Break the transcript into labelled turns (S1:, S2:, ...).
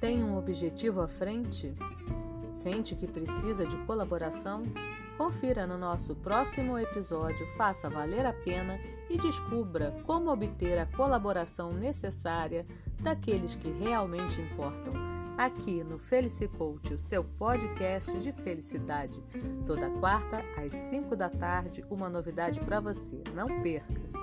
S1: Tem um objetivo à frente? Sente que precisa de colaboração? Confira no nosso próximo episódio, faça valer a pena e descubra como obter a colaboração necessária daqueles que realmente importam. Aqui no Felicicoach, o seu podcast de felicidade. Toda quarta, às 5 da tarde, uma novidade para você. Não perca!